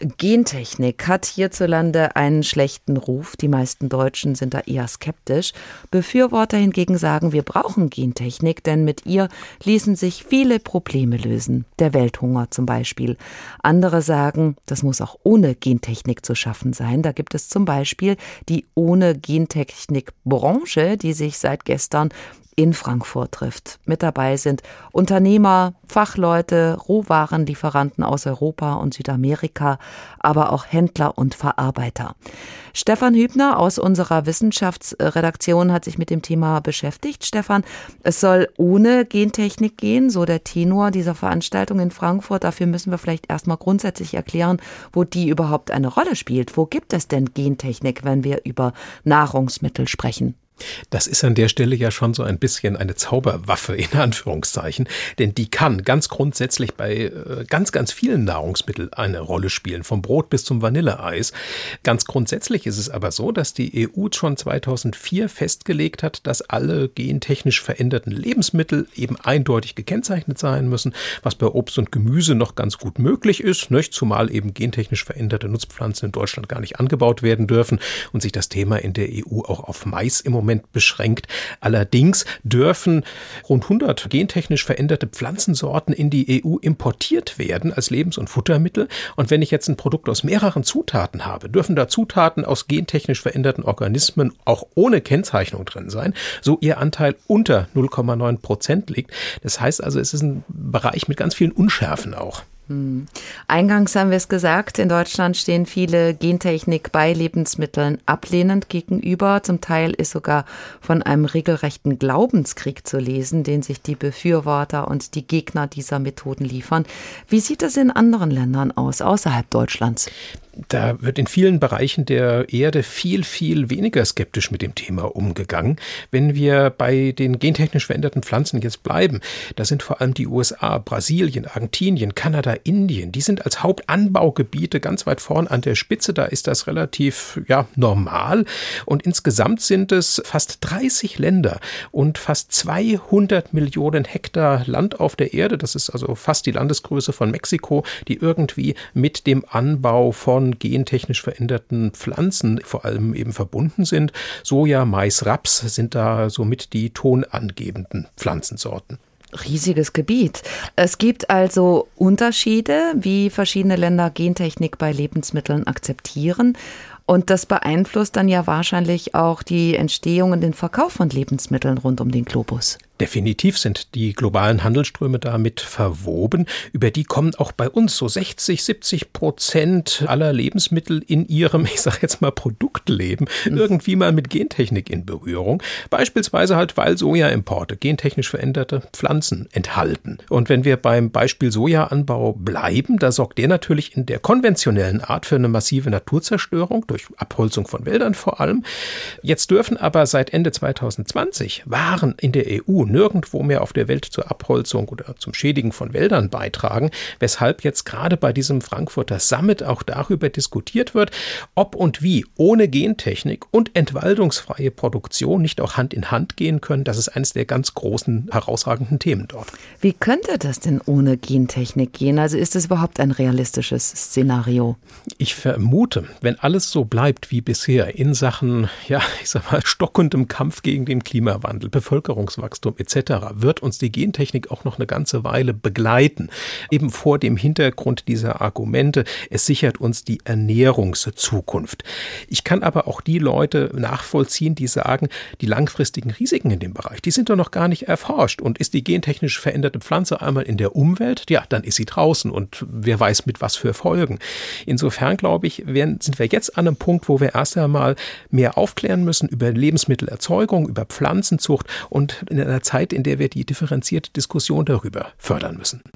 Gentechnik hat hierzulande einen schlechten Ruf. Die meisten Deutschen sind da eher skeptisch. Befürworter hingegen sagen, wir brauchen Gentechnik, denn mit ihr ließen sich viele Probleme lösen. Der Welthunger zum Beispiel. Andere sagen, das muss auch ohne Gentechnik zu schaffen sein. Da gibt es zum Beispiel die ohne Gentechnik Branche, die sich seit gestern in Frankfurt trifft. Mit dabei sind Unternehmer, Fachleute, Rohwarenlieferanten aus Europa und Südamerika, aber auch Händler und Verarbeiter. Stefan Hübner aus unserer Wissenschaftsredaktion hat sich mit dem Thema beschäftigt. Stefan, es soll ohne Gentechnik gehen, so der Tenor dieser Veranstaltung in Frankfurt. Dafür müssen wir vielleicht erstmal grundsätzlich erklären, wo die überhaupt eine Rolle spielt. Wo gibt es denn Gentechnik, wenn wir über Nahrungsmittel sprechen? Das ist an der Stelle ja schon so ein bisschen eine Zauberwaffe in Anführungszeichen, denn die kann ganz grundsätzlich bei äh, ganz, ganz vielen Nahrungsmitteln eine Rolle spielen, vom Brot bis zum Vanilleeis. Ganz grundsätzlich ist es aber so, dass die EU schon 2004 festgelegt hat, dass alle gentechnisch veränderten Lebensmittel eben eindeutig gekennzeichnet sein müssen, was bei Obst und Gemüse noch ganz gut möglich ist, nicht? zumal eben gentechnisch veränderte Nutzpflanzen in Deutschland gar nicht angebaut werden dürfen und sich das Thema in der EU auch auf Mais im Moment Moment beschränkt. Allerdings dürfen rund 100 gentechnisch veränderte Pflanzensorten in die EU importiert werden als Lebens- und Futtermittel. Und wenn ich jetzt ein Produkt aus mehreren Zutaten habe, dürfen da Zutaten aus gentechnisch veränderten Organismen auch ohne Kennzeichnung drin sein, so ihr Anteil unter 0,9 Prozent liegt. Das heißt also, es ist ein Bereich mit ganz vielen Unschärfen auch. Hm. Eingangs haben wir es gesagt, in Deutschland stehen viele Gentechnik bei Lebensmitteln ablehnend gegenüber. Zum Teil ist sogar von einem regelrechten Glaubenskrieg zu lesen, den sich die Befürworter und die Gegner dieser Methoden liefern. Wie sieht es in anderen Ländern aus, außerhalb Deutschlands? Da wird in vielen Bereichen der Erde viel, viel weniger skeptisch mit dem Thema umgegangen. Wenn wir bei den gentechnisch veränderten Pflanzen jetzt bleiben, da sind vor allem die USA, Brasilien, Argentinien, Kanada, Indien, die sind als Hauptanbaugebiete ganz weit vorn an der Spitze. Da ist das relativ ja, normal. Und insgesamt sind es fast 30 Länder und fast 200 Millionen Hektar Land auf der Erde. Das ist also fast die Landesgröße von Mexiko, die irgendwie mit dem Anbau von gentechnisch veränderten Pflanzen vor allem eben verbunden sind. Soja, Mais, Raps sind da somit die tonangebenden Pflanzensorten riesiges Gebiet. Es gibt also Unterschiede, wie verschiedene Länder Gentechnik bei Lebensmitteln akzeptieren. Und das beeinflusst dann ja wahrscheinlich auch die Entstehung und den Verkauf von Lebensmitteln rund um den Globus. Definitiv sind die globalen Handelsströme damit verwoben. Über die kommen auch bei uns so 60, 70 Prozent aller Lebensmittel in ihrem, ich sage jetzt mal, Produktleben irgendwie mal mit Gentechnik in Berührung. Beispielsweise halt, weil Sojaimporte gentechnisch veränderte Pflanzen enthalten. Und wenn wir beim Beispiel Sojaanbau bleiben, da sorgt der natürlich in der konventionellen Art für eine massive Naturzerstörung durch Abholzung von Wäldern vor allem. Jetzt dürfen aber seit Ende 2020 Waren in der EU nirgendwo mehr auf der Welt zur Abholzung oder zum Schädigen von Wäldern beitragen, weshalb jetzt gerade bei diesem Frankfurter Summit auch darüber diskutiert wird, ob und wie ohne Gentechnik und entwaldungsfreie Produktion nicht auch Hand in Hand gehen können. Das ist eines der ganz großen, herausragenden Themen dort. Wie könnte das denn ohne Gentechnik gehen? Also ist es überhaupt ein realistisches Szenario? Ich vermute, wenn alles so bleibt wie bisher in Sachen, ja, ich sag mal, stockendem Kampf gegen den Klimawandel, Bevölkerungswachstum, etc., wird uns die Gentechnik auch noch eine ganze Weile begleiten. Eben vor dem Hintergrund dieser Argumente, es sichert uns die Ernährungszukunft. Ich kann aber auch die Leute nachvollziehen, die sagen, die langfristigen Risiken in dem Bereich, die sind doch noch gar nicht erforscht. Und ist die gentechnisch veränderte Pflanze einmal in der Umwelt, ja, dann ist sie draußen und wer weiß mit was für Folgen. Insofern glaube ich, werden, sind wir jetzt an einem Punkt, wo wir erst einmal mehr aufklären müssen über Lebensmittelerzeugung, über Pflanzenzucht und in einer Zeit, in der wir die differenzierte Diskussion darüber fördern müssen.